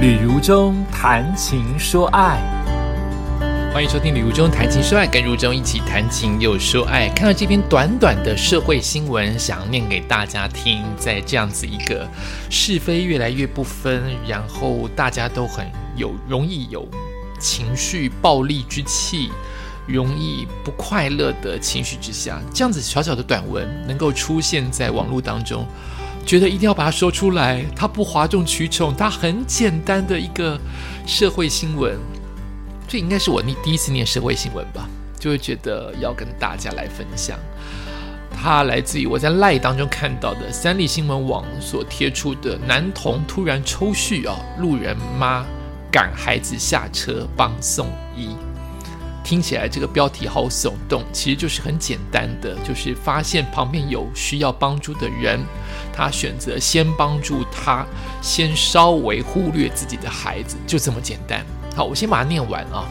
旅如中谈情说爱，欢迎收听《旅如中谈情说爱》，跟如中一起谈情又说爱。看到这篇短短的社会新闻，想念给大家听。在这样子一个是非越来越不分，然后大家都很有容易有情绪暴力之气，容易不快乐的情绪之下，这样子小小的短文能够出现在网络当中。觉得一定要把它说出来，它不哗众取宠，它很简单的一个社会新闻。这应该是我第第一次念社会新闻吧，就会觉得要跟大家来分享。它来自于我在赖当中看到的三立新闻网所贴出的男童突然抽搐啊，路人妈赶孩子下车帮送医。听起来这个标题好耸动，其实就是很简单的，就是发现旁边有需要帮助的人，他选择先帮助他，先稍微忽略自己的孩子，就这么简单。好，我先把它念完啊。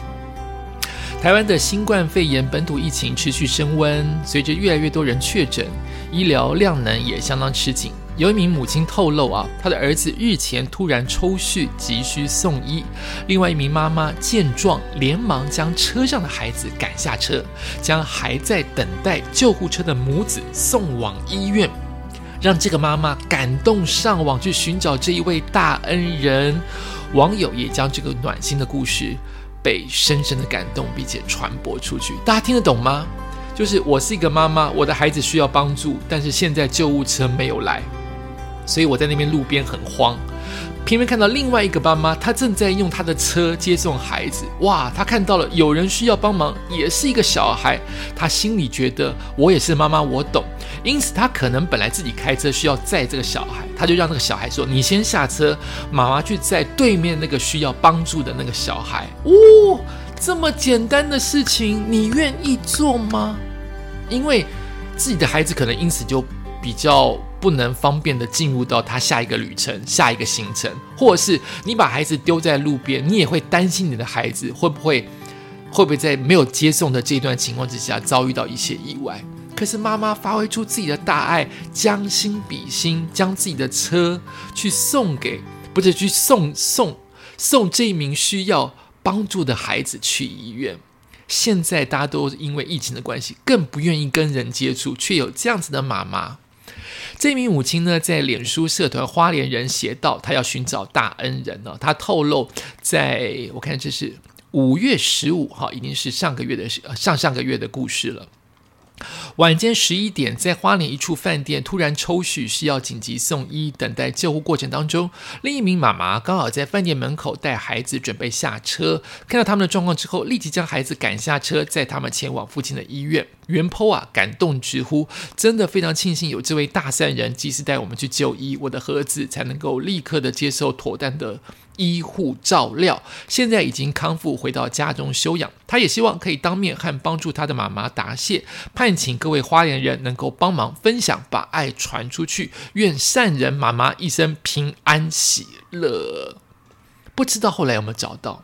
台湾的新冠肺炎本土疫情持续升温，随着越来越多人确诊，医疗量能也相当吃紧。有一名母亲透露啊，她的儿子日前突然抽搐，急需送医。另外一名妈妈见状，连忙将车上的孩子赶下车，将还在等待救护车的母子送往医院，让这个妈妈感动上网去寻找这一位大恩人。网友也将这个暖心的故事被深深的感动，并且传播出去。大家听得懂吗？就是我是一个妈妈，我的孩子需要帮助，但是现在救护车没有来。所以我在那边路边很慌，偏偏看到另外一个妈妈，她正在用她的车接送孩子。哇，她看到了有人需要帮忙，也是一个小孩，她心里觉得我也是妈妈，我懂。因此，她可能本来自己开车需要载这个小孩，她就让那个小孩说：“你先下车，妈妈去载对面那个需要帮助的那个小孩。”哦，这么简单的事情，你愿意做吗？因为自己的孩子可能因此就比较。不能方便的进入到他下一个旅程、下一个行程，或者是你把孩子丢在路边，你也会担心你的孩子会不会会不会在没有接送的这段情况之下遭遇到一些意外。可是妈妈发挥出自己的大爱，将心比心，将自己的车去送给，不是去送送送这一名需要帮助的孩子去医院。现在大家都因为疫情的关系，更不愿意跟人接触，却有这样子的妈妈。这名母亲呢，在脸书社团“花莲人写道”，她要寻找大恩人呢。她透露，在我看这是五月十五号，已经是上个月的上上个月的故事了。晚间十一点，在花莲一处饭店突然抽搐，需要紧急送医。等待救护过程当中，另一名妈妈刚好在饭店门口带孩子准备下车，看到他们的状况之后，立即将孩子赶下车，载他们前往附近的医院。袁坡啊，感动直呼：“真的非常庆幸有这位大善人及时带我们去就医，我的盒子才能够立刻的接受妥当的。”医护照料，现在已经康复，回到家中休养。他也希望可以当面和帮助他的妈妈答谢，盼请各位花莲人能够帮忙分享，把爱传出去。愿善人妈妈一生平安喜乐。不知道后来有没有找到？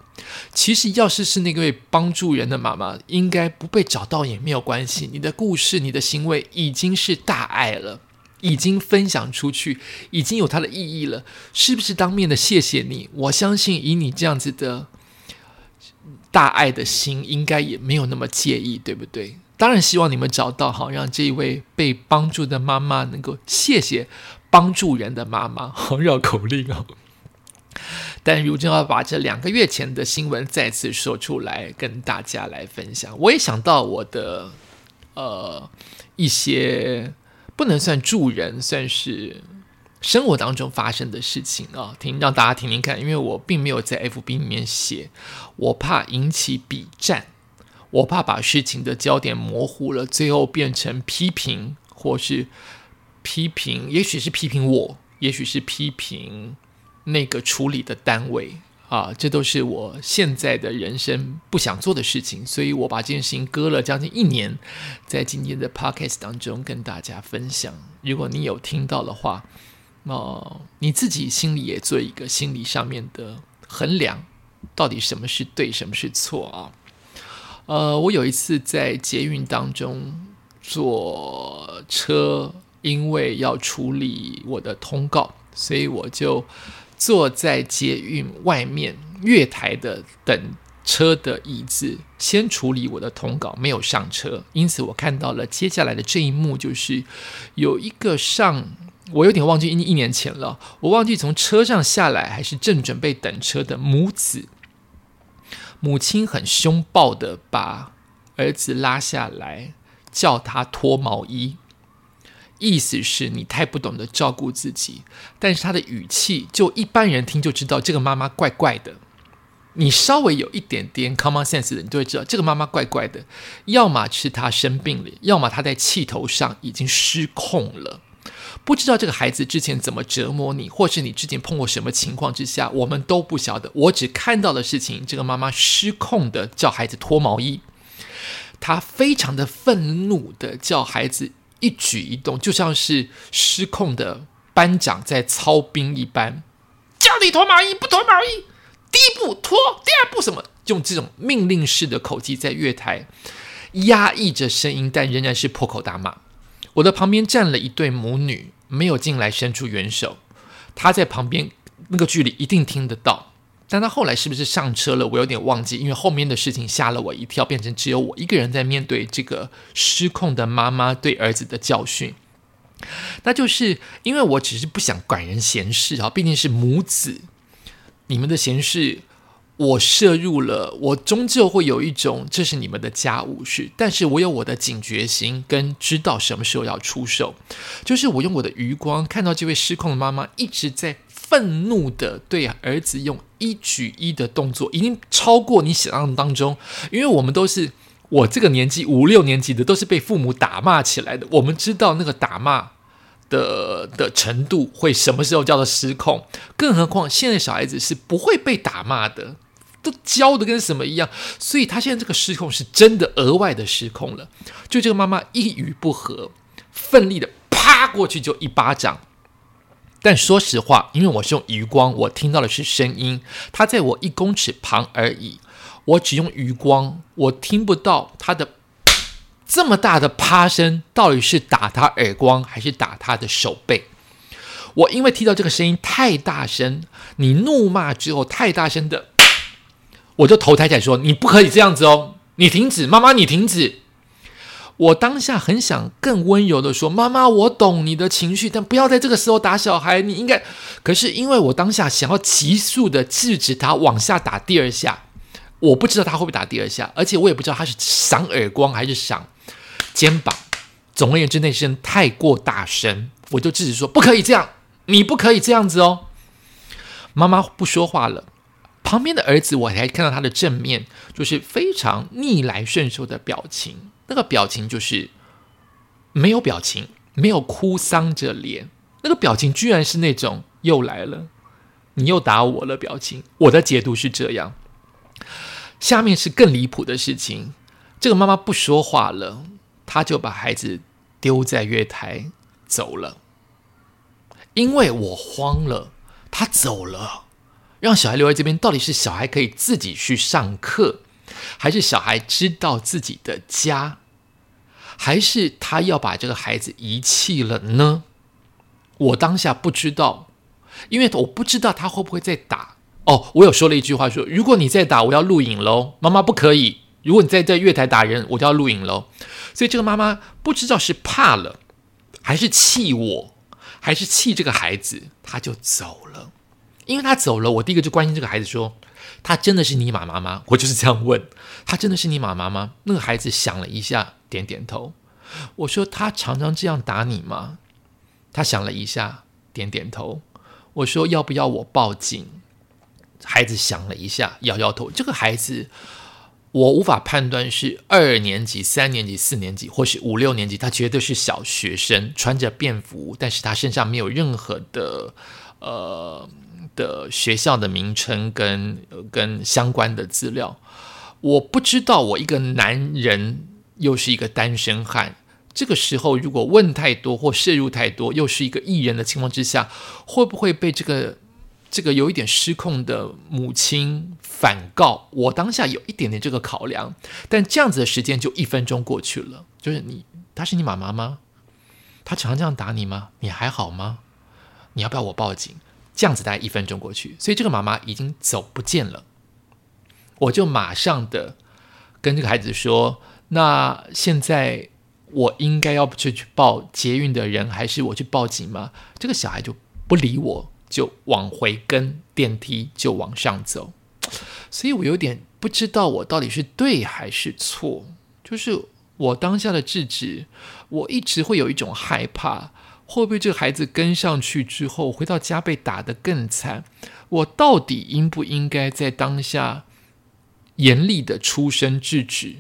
其实，要是是那位帮助人的妈妈，应该不被找到也没有关系。你的故事，你的行为，已经是大爱了。已经分享出去，已经有它的意义了，是不是？当面的谢谢你，我相信以你这样子的大爱的心，应该也没有那么介意，对不对？当然希望你们找到好，让这一位被帮助的妈妈能够谢谢帮助人的妈妈，好绕口令哦。但如今要把这两个月前的新闻再次说出来，跟大家来分享。我也想到我的呃一些。不能算助人，算是生活当中发生的事情啊，听让大家听听看。因为我并没有在 F B 里面写，我怕引起比战，我怕把事情的焦点模糊了，最后变成批评，或是批评，也许是批评我，也许是批评那个处理的单位。啊，这都是我现在的人生不想做的事情，所以我把这件事情搁了将近一年，在今天的 podcast 当中跟大家分享。如果你有听到的话，哦，你自己心里也做一个心理上面的衡量，到底什么是对，什么是错啊？呃，我有一次在捷运当中坐车，因为要处理我的通告，所以我就。坐在捷运外面月台的等车的椅子，先处理我的通稿，没有上车。因此，我看到了接下来的这一幕，就是有一个上，我有点忘记一一年前了，我忘记从车上下来还是正准备等车的母子，母亲很凶暴的把儿子拉下来，叫他脱毛衣。意思是你太不懂得照顾自己，但是他的语气就一般人听就知道这个妈妈怪怪的。你稍微有一点点 common sense 的，你就会知道这个妈妈怪怪的。要么是她生病了，要么她在气头上已经失控了。不知道这个孩子之前怎么折磨你，或是你之前碰过什么情况之下，我们都不晓得。我只看到的事情，这个妈妈失控的叫孩子脱毛衣，她非常的愤怒的叫孩子。一举一动就像是失控的班长在操兵一般，叫你脱毛衣不脱毛衣，第一步脱，第二步什么？用这种命令式的口气在月台压抑着声音，但仍然是破口大骂。我的旁边站了一对母女，没有进来伸出援手，她在旁边那个距离一定听得到。但他后来是不是上车了？我有点忘记，因为后面的事情吓了我一跳，变成只有我一个人在面对这个失控的妈妈对儿子的教训。那就是因为我只是不想管人闲事啊，毕竟是母子，你们的闲事我摄入了，我终究会有一种这是你们的家务事，但是我有我的警觉心跟知道什么时候要出手，就是我用我的余光看到这位失控的妈妈一直在。愤怒的对儿子用一举一的动作，已经超过你想象当中。因为我们都是我这个年纪五六年级的，都是被父母打骂起来的。我们知道那个打骂的的程度会什么时候叫做失控，更何况现在小孩子是不会被打骂的，都教的跟什么一样。所以他现在这个失控是真的额外的失控了。就这个妈妈一语不合，奋力的啪过去就一巴掌。但说实话，因为我是用余光，我听到的是声音，他在我一公尺旁而已。我只用余光，我听不到他的这么大的啪声，到底是打他耳光还是打他的手背？我因为听到这个声音太大声，你怒骂之后太大声的，我就头抬起来说：“你不可以这样子哦，你停止，妈妈，你停止。”我当下很想更温柔的说：“妈妈，我懂你的情绪，但不要在这个时候打小孩。你应该……可是因为我当下想要急速的制止他往下打第二下，我不知道他会不会打第二下，而且我也不知道他是赏耳光还是赏肩膀。总而言之，那声太过大声，我就制止说：不可以这样，你不可以这样子哦。妈妈不说话了，旁边的儿子我还看到他的正面，就是非常逆来顺受的表情。”那个表情就是没有表情，没有哭丧着脸，那个表情居然是那种又来了，你又打我了表情。我的解读是这样。下面是更离谱的事情，这个妈妈不说话了，她就把孩子丢在月台走了，因为我慌了，她走了，让小孩留在这边，到底是小孩可以自己去上课？还是小孩知道自己的家，还是他要把这个孩子遗弃了呢？我当下不知道，因为我不知道他会不会再打。哦，我有说了一句话，说如果你再打，我要录影喽。妈妈不可以，如果你在在月台打人，我就要录影喽。所以这个妈妈不知道是怕了，还是气我，还是气这个孩子，他就走了。因为他走了，我第一个就关心这个孩子说。他真的是你妈妈吗？我就是这样问。他真的是你妈妈吗？那个孩子想了一下，点点头。我说：“他常常这样打你吗？”他想了一下，点点头。我说：“要不要我报警？”孩子想了一下，摇摇头。这个孩子，我无法判断是二年级、三年级、四年级，或是五六年级。他绝对是小学生，穿着便服，但是他身上没有任何的呃。的学校的名称跟跟相关的资料，我不知道。我一个男人又是一个单身汉，这个时候如果问太多或摄入太多，又是一个艺人的情况之下，会不会被这个这个有一点失控的母亲反告？我当下有一点点这个考量，但这样子的时间就一分钟过去了。就是你，她是你妈妈吗？她常常这样打你吗？你还好吗？你要不要我报警？这样子大概一分钟过去，所以这个妈妈已经走不见了。我就马上的跟这个孩子说：“那现在我应该要去去报捷运的人，还是我去报警吗？”这个小孩就不理我，就往回跟电梯就往上走。所以我有点不知道我到底是对还是错。就是我当下的制止，我一直会有一种害怕。会不会这个孩子跟上去之后，回到家被打得更惨？我到底应不应该在当下严厉的出声制止，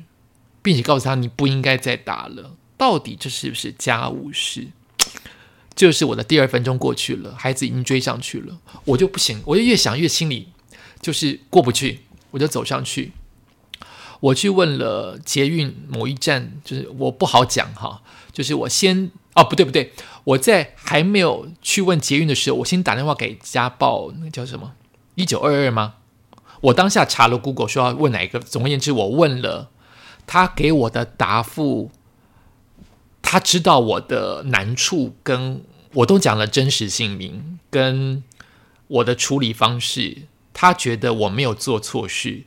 并且告诉他你不应该再打了？到底这是不是家务事？就是我的第二分钟过去了，孩子已经追上去了，我就不行，我就越想越心里就是过不去，我就走上去，我去问了捷运某一站，就是我不好讲哈，就是我先。哦，不对不对，我在还没有去问捷运的时候，我先打电话给家暴，那叫什么一九二二吗？我当下查了 Google 说要问哪一个，总而言之，我问了，他给我的答复，他知道我的难处，跟我都讲了真实姓名跟我的处理方式，他觉得我没有做错事，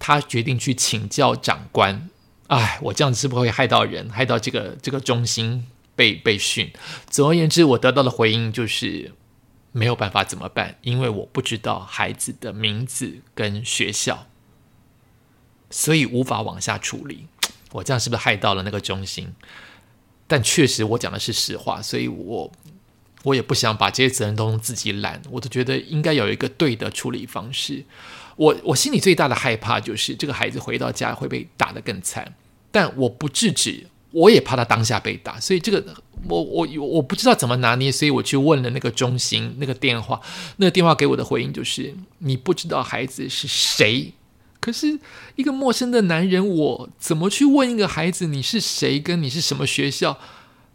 他决定去请教长官。哎，我这样子是不会害到人，害到这个这个中心？被被训，总而言之，我得到的回应就是没有办法怎么办，因为我不知道孩子的名字跟学校，所以无法往下处理。我这样是不是害到了那个中心？但确实我讲的是实话，所以我我也不想把这些责任都自己揽，我都觉得应该有一个对的处理方式。我我心里最大的害怕就是这个孩子回到家会被打得更惨，但我不制止。我也怕他当下被打，所以这个我我我不知道怎么拿捏，所以我去问了那个中心那个电话，那个电话给我的回应就是你不知道孩子是谁，可是一个陌生的男人，我怎么去问一个孩子你是谁，跟你是什么学校？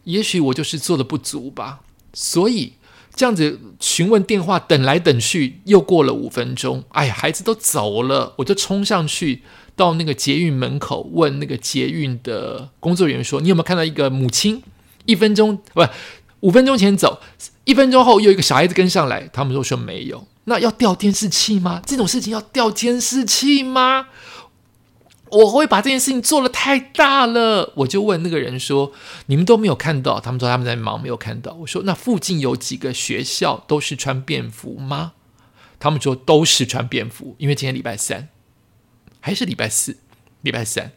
也许我就是做的不足吧，所以这样子询问电话等来等去，又过了五分钟，哎呀，孩子都走了，我就冲上去。到那个捷运门口问那个捷运的工作人员说：“你有没有看到一个母亲？一分钟不，五分钟前走，一分钟后又一个小孩子跟上来。”他们都说没有。那要调监视器吗？这种事情要调监视器吗？我会把这件事情做的太大了。我就问那个人说：“你们都没有看到？”他们说他们在忙，没有看到。我说：“那附近有几个学校都是穿便服吗？”他们说都是穿便服，因为今天礼拜三。还是礼拜四、礼拜三，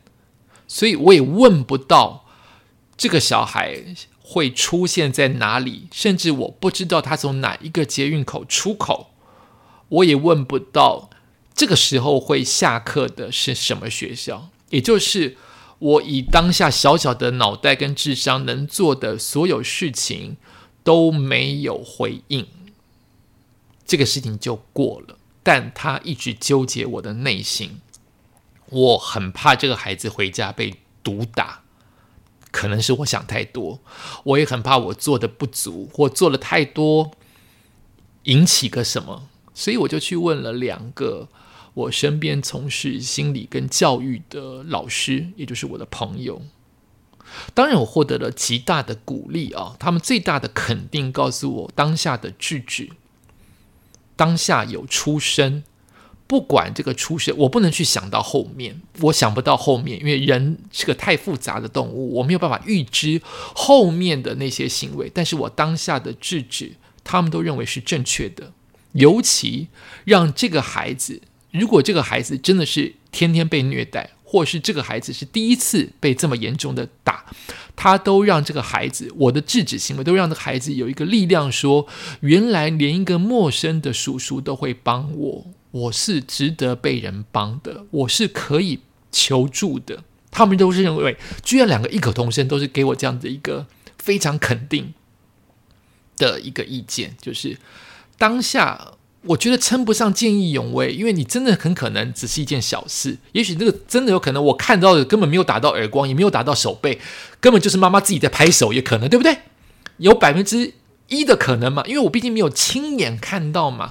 所以我也问不到这个小孩会出现在哪里，甚至我不知道他从哪一个捷运口出口，我也问不到这个时候会下课的是什么学校。也就是我以当下小小的脑袋跟智商能做的所有事情都没有回应，这个事情就过了。但他一直纠结我的内心。我很怕这个孩子回家被毒打，可能是我想太多。我也很怕我做的不足，或做了太多，引起个什么。所以我就去问了两个我身边从事心理跟教育的老师，也就是我的朋友。当然，我获得了极大的鼓励啊！他们最大的肯定告诉我，当下的制止，当下有出声。不管这个出现，我不能去想到后面，我想不到后面，因为人是个太复杂的动物，我没有办法预知后面的那些行为。但是我当下的制止，他们都认为是正确的。尤其让这个孩子，如果这个孩子真的是天天被虐待，或是这个孩子是第一次被这么严重的打，他都让这个孩子，我的制止行为都让这个孩子有一个力量，说原来连一个陌生的叔叔都会帮我。我是值得被人帮的，我是可以求助的。他们都是认为，居然两个异口同声，都是给我这样的一个非常肯定的一个意见，就是当下我觉得称不上见义勇为，因为你真的很可能只是一件小事，也许这个真的有可能，我看到的根本没有打到耳光，也没有打到手背，根本就是妈妈自己在拍手，也可能，对不对？有百分之一的可能嘛？因为我毕竟没有亲眼看到嘛。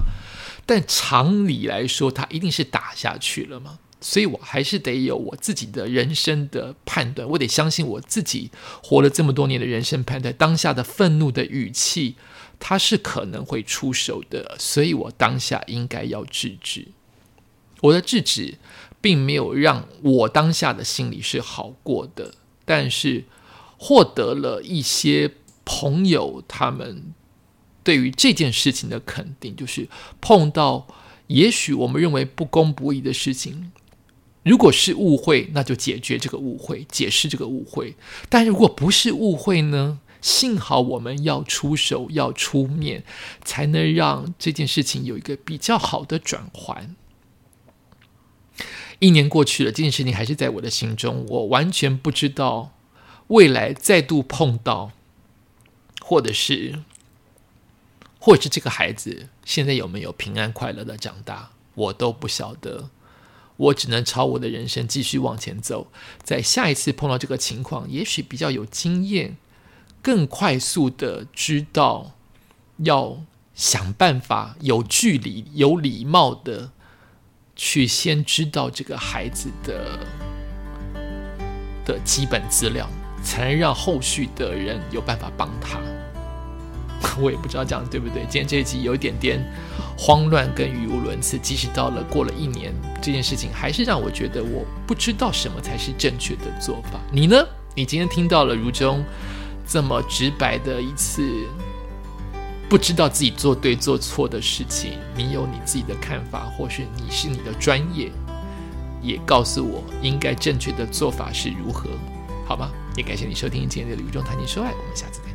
但常理来说，他一定是打下去了嘛？所以我还是得有我自己的人生的判断，我得相信我自己活了这么多年的人生判断。当下的愤怒的语气，他是可能会出手的，所以我当下应该要制止。我的制止并没有让我当下的心里是好过的，但是获得了一些朋友他们对于这件事情的肯定，就是碰到也许我们认为不公不义的事情，如果是误会，那就解决这个误会，解释这个误会；但如果不是误会呢？幸好我们要出手，要出面，才能让这件事情有一个比较好的转换。一年过去了，这件事情还是在我的心中，我完全不知道未来再度碰到，或者是，或者是这个孩子现在有没有平安快乐的长大，我都不晓得。我只能朝我的人生继续往前走，在下一次碰到这个情况，也许比较有经验。更快速的知道要想办法有距离、有礼貌的去先知道这个孩子的的基本资料，才能让后续的人有办法帮他。我也不知道讲的对不对。今天这一集有一点点慌乱跟语无伦次，即使到了过了一年，这件事情还是让我觉得我不知道什么才是正确的做法。你呢？你今天听到了如中。这么直白的一次，不知道自己做对做错的事情，你有你自己的看法，或是你是你的专业，也告诉我应该正确的做法是如何，好吗？也感谢你收听今天的《旅中谈情说爱》，我们下次再。